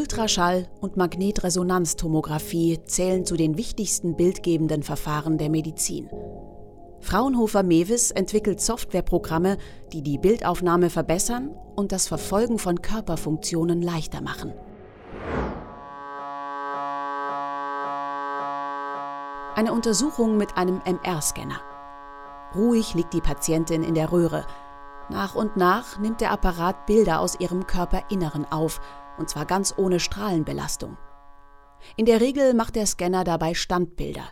Ultraschall und Magnetresonanztomographie zählen zu den wichtigsten bildgebenden Verfahren der Medizin. Fraunhofer Mewis entwickelt Softwareprogramme, die die Bildaufnahme verbessern und das Verfolgen von Körperfunktionen leichter machen. Eine Untersuchung mit einem MR-Scanner. Ruhig liegt die Patientin in der Röhre. Nach und nach nimmt der Apparat Bilder aus ihrem Körperinneren auf, und zwar ganz ohne Strahlenbelastung. In der Regel macht der Scanner dabei Standbilder.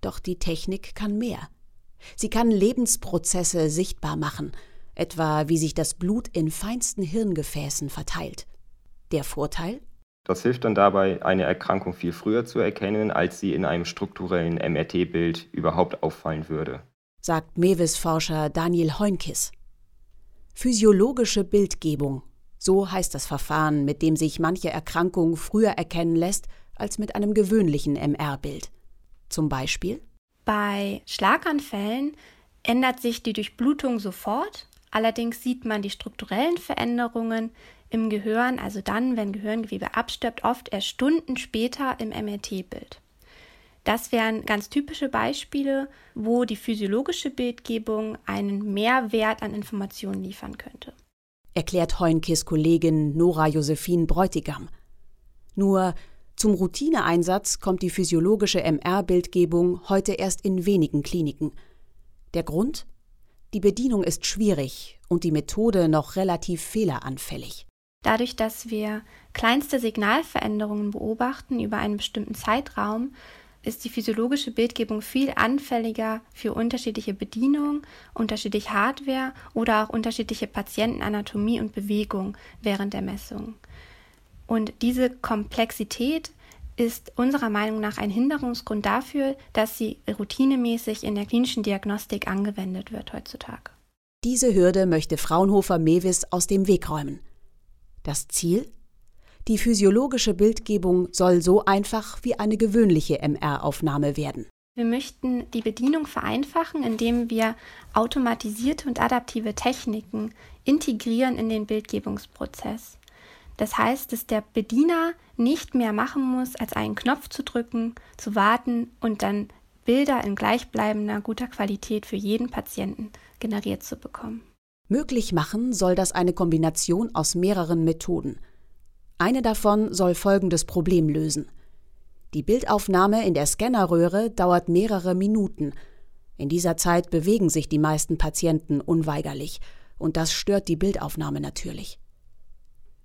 Doch die Technik kann mehr. Sie kann Lebensprozesse sichtbar machen, etwa wie sich das Blut in feinsten Hirngefäßen verteilt. Der Vorteil? Das hilft dann dabei, eine Erkrankung viel früher zu erkennen, als sie in einem strukturellen MRT-Bild überhaupt auffallen würde, sagt Mewis-Forscher Daniel Heunkis. Physiologische Bildgebung, so heißt das Verfahren, mit dem sich manche Erkrankung früher erkennen lässt als mit einem gewöhnlichen MR-Bild. Zum Beispiel bei Schlaganfällen ändert sich die Durchblutung sofort, allerdings sieht man die strukturellen Veränderungen im Gehirn, also dann, wenn Gehirngewebe abstirbt, oft erst Stunden später im MRT-Bild. Das wären ganz typische Beispiele, wo die physiologische Bildgebung einen Mehrwert an Informationen liefern könnte. Erklärt Heunkes Kollegin Nora Josephine Bräutigam. Nur zum Routineeinsatz kommt die physiologische MR-Bildgebung heute erst in wenigen Kliniken. Der Grund? Die Bedienung ist schwierig und die Methode noch relativ fehleranfällig. Dadurch, dass wir kleinste Signalveränderungen beobachten über einen bestimmten Zeitraum, ist die physiologische Bildgebung viel anfälliger für unterschiedliche Bedienung, unterschiedliche Hardware oder auch unterschiedliche Patientenanatomie und Bewegung während der Messung. Und diese Komplexität ist unserer Meinung nach ein Hinderungsgrund dafür, dass sie routinemäßig in der klinischen Diagnostik angewendet wird heutzutage. Diese Hürde möchte Fraunhofer Mewis aus dem Weg räumen. Das Ziel? Die physiologische Bildgebung soll so einfach wie eine gewöhnliche MR-Aufnahme werden. Wir möchten die Bedienung vereinfachen, indem wir automatisierte und adaptive Techniken integrieren in den Bildgebungsprozess. Das heißt, dass der Bediener nicht mehr machen muss, als einen Knopf zu drücken, zu warten und dann Bilder in gleichbleibender guter Qualität für jeden Patienten generiert zu bekommen. Möglich machen soll das eine Kombination aus mehreren Methoden. Eine davon soll folgendes Problem lösen. Die Bildaufnahme in der Scannerröhre dauert mehrere Minuten. In dieser Zeit bewegen sich die meisten Patienten unweigerlich, und das stört die Bildaufnahme natürlich.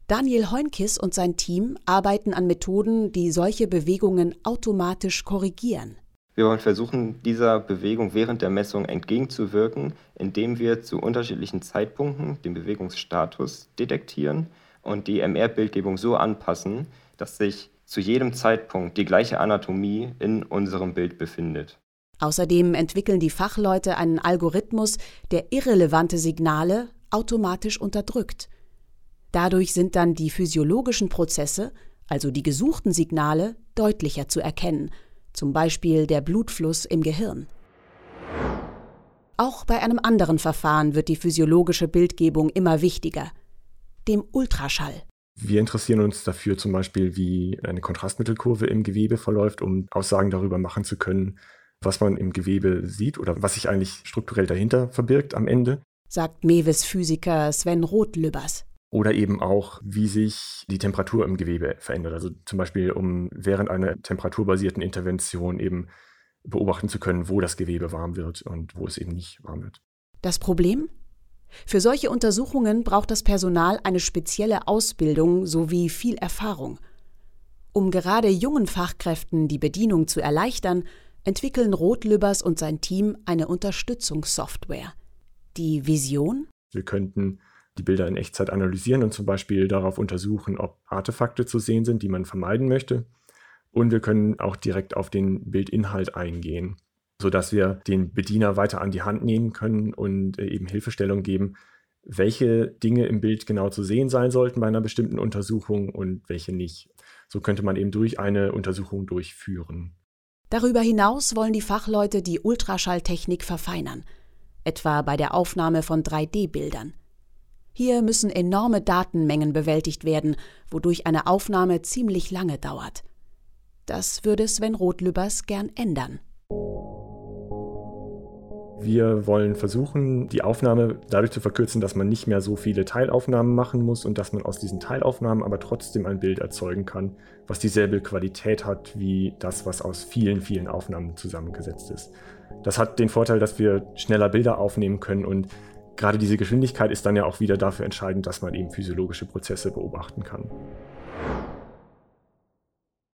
Daniel Heunkis und sein Team arbeiten an Methoden, die solche Bewegungen automatisch korrigieren. Wir wollen versuchen, dieser Bewegung während der Messung entgegenzuwirken, indem wir zu unterschiedlichen Zeitpunkten den Bewegungsstatus detektieren und die MR-Bildgebung so anpassen, dass sich zu jedem Zeitpunkt die gleiche Anatomie in unserem Bild befindet. Außerdem entwickeln die Fachleute einen Algorithmus, der irrelevante Signale automatisch unterdrückt Dadurch sind dann die physiologischen Prozesse, also die gesuchten Signale, deutlicher zu erkennen, zum Beispiel der Blutfluss im Gehirn. Auch bei einem anderen Verfahren wird die physiologische Bildgebung immer wichtiger, dem Ultraschall. Wir interessieren uns dafür zum Beispiel, wie eine Kontrastmittelkurve im Gewebe verläuft, um Aussagen darüber machen zu können, was man im Gewebe sieht oder was sich eigentlich strukturell dahinter verbirgt am Ende. Sagt Mewes Physiker Sven Roth-Lübbers. Oder eben auch, wie sich die Temperatur im Gewebe verändert. Also zum Beispiel, um während einer temperaturbasierten Intervention eben beobachten zu können, wo das Gewebe warm wird und wo es eben nicht warm wird. Das Problem? Für solche Untersuchungen braucht das Personal eine spezielle Ausbildung sowie viel Erfahrung. Um gerade jungen Fachkräften die Bedienung zu erleichtern, entwickeln Rotlübbers und sein Team eine Unterstützungssoftware. Die Vision? Wir könnten die Bilder in Echtzeit analysieren und zum Beispiel darauf untersuchen, ob Artefakte zu sehen sind, die man vermeiden möchte. Und wir können auch direkt auf den Bildinhalt eingehen, sodass wir den Bediener weiter an die Hand nehmen können und äh, eben Hilfestellung geben, welche Dinge im Bild genau zu sehen sein sollten bei einer bestimmten Untersuchung und welche nicht. So könnte man eben durch eine Untersuchung durchführen. Darüber hinaus wollen die Fachleute die Ultraschalltechnik verfeinern, etwa bei der Aufnahme von 3D-Bildern. Hier müssen enorme Datenmengen bewältigt werden, wodurch eine Aufnahme ziemlich lange dauert. Das würde Sven Rotlübers gern ändern. Wir wollen versuchen, die Aufnahme dadurch zu verkürzen, dass man nicht mehr so viele Teilaufnahmen machen muss und dass man aus diesen Teilaufnahmen aber trotzdem ein Bild erzeugen kann, was dieselbe Qualität hat wie das, was aus vielen, vielen Aufnahmen zusammengesetzt ist. Das hat den Vorteil, dass wir schneller Bilder aufnehmen können und gerade diese Geschwindigkeit ist dann ja auch wieder dafür entscheidend, dass man eben physiologische Prozesse beobachten kann.